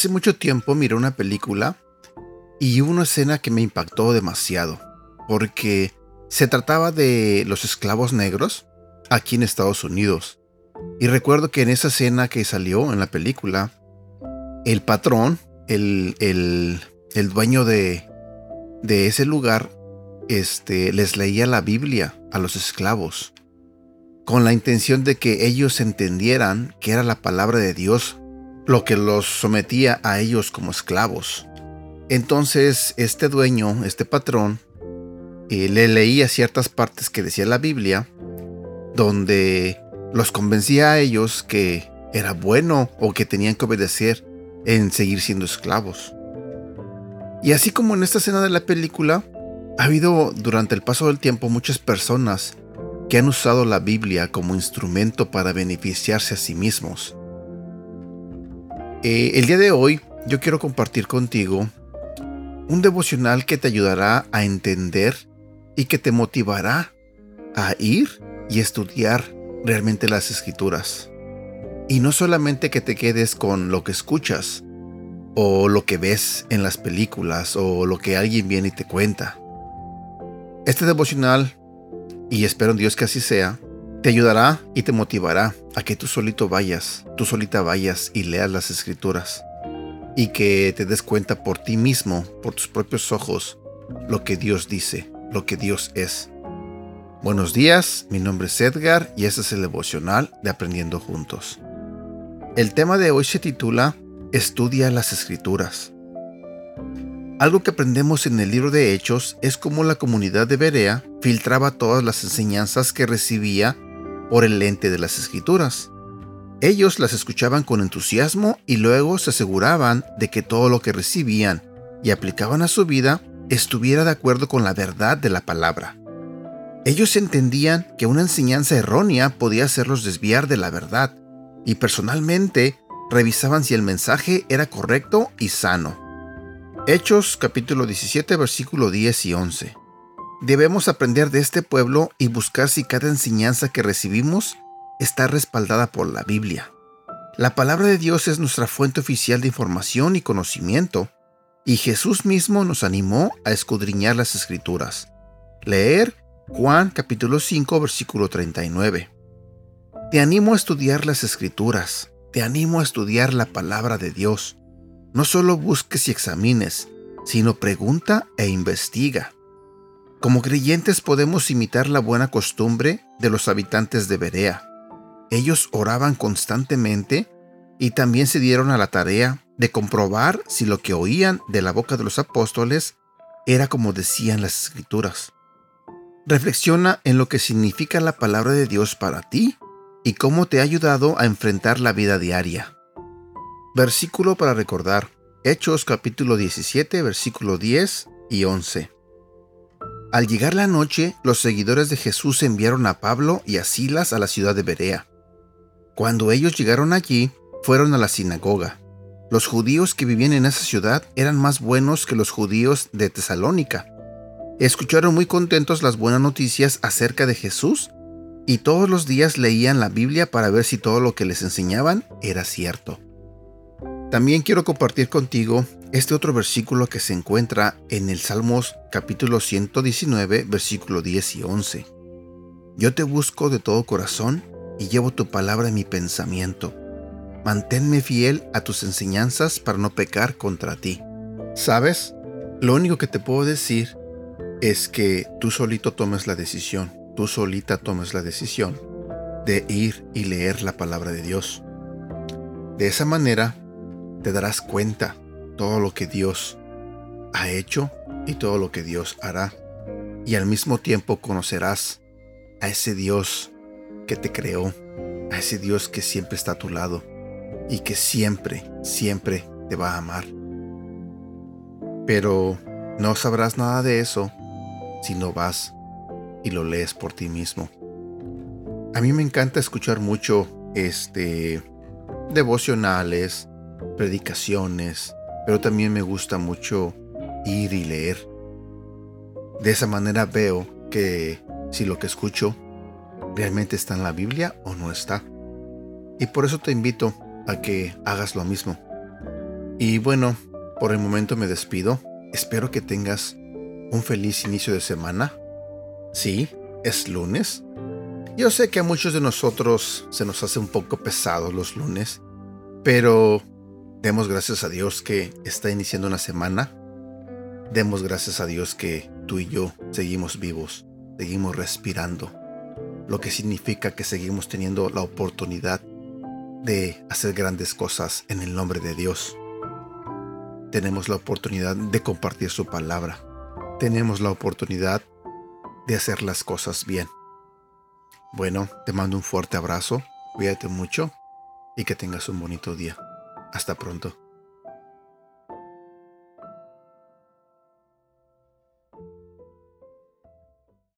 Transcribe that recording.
Hace mucho tiempo miré una película y una escena que me impactó demasiado, porque se trataba de los esclavos negros aquí en Estados Unidos. Y recuerdo que en esa escena que salió en la película, el patrón, el, el, dueño de, de ese lugar, este, les leía la Biblia a los esclavos, con la intención de que ellos entendieran que era la palabra de Dios lo que los sometía a ellos como esclavos. Entonces este dueño, este patrón, eh, le leía ciertas partes que decía la Biblia, donde los convencía a ellos que era bueno o que tenían que obedecer en seguir siendo esclavos. Y así como en esta escena de la película, ha habido durante el paso del tiempo muchas personas que han usado la Biblia como instrumento para beneficiarse a sí mismos. Eh, el día de hoy yo quiero compartir contigo un devocional que te ayudará a entender y que te motivará a ir y estudiar realmente las escrituras. Y no solamente que te quedes con lo que escuchas, o lo que ves en las películas, o lo que alguien viene y te cuenta. Este devocional, y espero en Dios que así sea, te ayudará y te motivará a que tú solito vayas, tú solita vayas y leas las escrituras. Y que te des cuenta por ti mismo, por tus propios ojos, lo que Dios dice, lo que Dios es. Buenos días, mi nombre es Edgar y este es el devocional de Aprendiendo Juntos. El tema de hoy se titula Estudia las escrituras. Algo que aprendemos en el libro de Hechos es cómo la comunidad de Berea filtraba todas las enseñanzas que recibía por el lente de las escrituras. Ellos las escuchaban con entusiasmo y luego se aseguraban de que todo lo que recibían y aplicaban a su vida estuviera de acuerdo con la verdad de la palabra. Ellos entendían que una enseñanza errónea podía hacerlos desviar de la verdad y personalmente revisaban si el mensaje era correcto y sano. Hechos capítulo 17 versículo 10 y 11. Debemos aprender de este pueblo y buscar si cada enseñanza que recibimos está respaldada por la Biblia. La palabra de Dios es nuestra fuente oficial de información y conocimiento, y Jesús mismo nos animó a escudriñar las escrituras. Leer Juan capítulo 5 versículo 39. Te animo a estudiar las escrituras, te animo a estudiar la palabra de Dios. No solo busques y examines, sino pregunta e investiga. Como creyentes podemos imitar la buena costumbre de los habitantes de Berea. Ellos oraban constantemente y también se dieron a la tarea de comprobar si lo que oían de la boca de los apóstoles era como decían las escrituras. Reflexiona en lo que significa la palabra de Dios para ti y cómo te ha ayudado a enfrentar la vida diaria. Versículo para recordar. Hechos capítulo 17, versículo 10 y 11. Al llegar la noche, los seguidores de Jesús enviaron a Pablo y a Silas a la ciudad de Berea. Cuando ellos llegaron allí, fueron a la sinagoga. Los judíos que vivían en esa ciudad eran más buenos que los judíos de Tesalónica. Escucharon muy contentos las buenas noticias acerca de Jesús y todos los días leían la Biblia para ver si todo lo que les enseñaban era cierto. También quiero compartir contigo este otro versículo que se encuentra en el Salmos capítulo 119, versículo 10 y 11. Yo te busco de todo corazón y llevo tu palabra en mi pensamiento. Manténme fiel a tus enseñanzas para no pecar contra ti. ¿Sabes? Lo único que te puedo decir es que tú solito tomes la decisión, tú solita tomes la decisión de ir y leer la palabra de Dios. De esa manera te darás cuenta todo lo que Dios ha hecho y todo lo que Dios hará. Y al mismo tiempo conocerás a ese Dios que te creó, a ese Dios que siempre está a tu lado y que siempre, siempre te va a amar. Pero no sabrás nada de eso si no vas y lo lees por ti mismo. A mí me encanta escuchar mucho este devocionales, predicaciones, pero también me gusta mucho ir y leer. De esa manera veo que si lo que escucho realmente está en la Biblia o no está. Y por eso te invito a que hagas lo mismo. Y bueno, por el momento me despido. Espero que tengas un feliz inicio de semana. Sí, es lunes. Yo sé que a muchos de nosotros se nos hace un poco pesado los lunes, pero demos gracias a Dios que está iniciando una semana. Demos gracias a Dios que tú y yo seguimos vivos, seguimos respirando, lo que significa que seguimos teniendo la oportunidad de hacer grandes cosas en el nombre de Dios. Tenemos la oportunidad de compartir su palabra. Tenemos la oportunidad de hacer las cosas bien. Bueno, te mando un fuerte abrazo, cuídate mucho y que tengas un bonito día. Hasta pronto.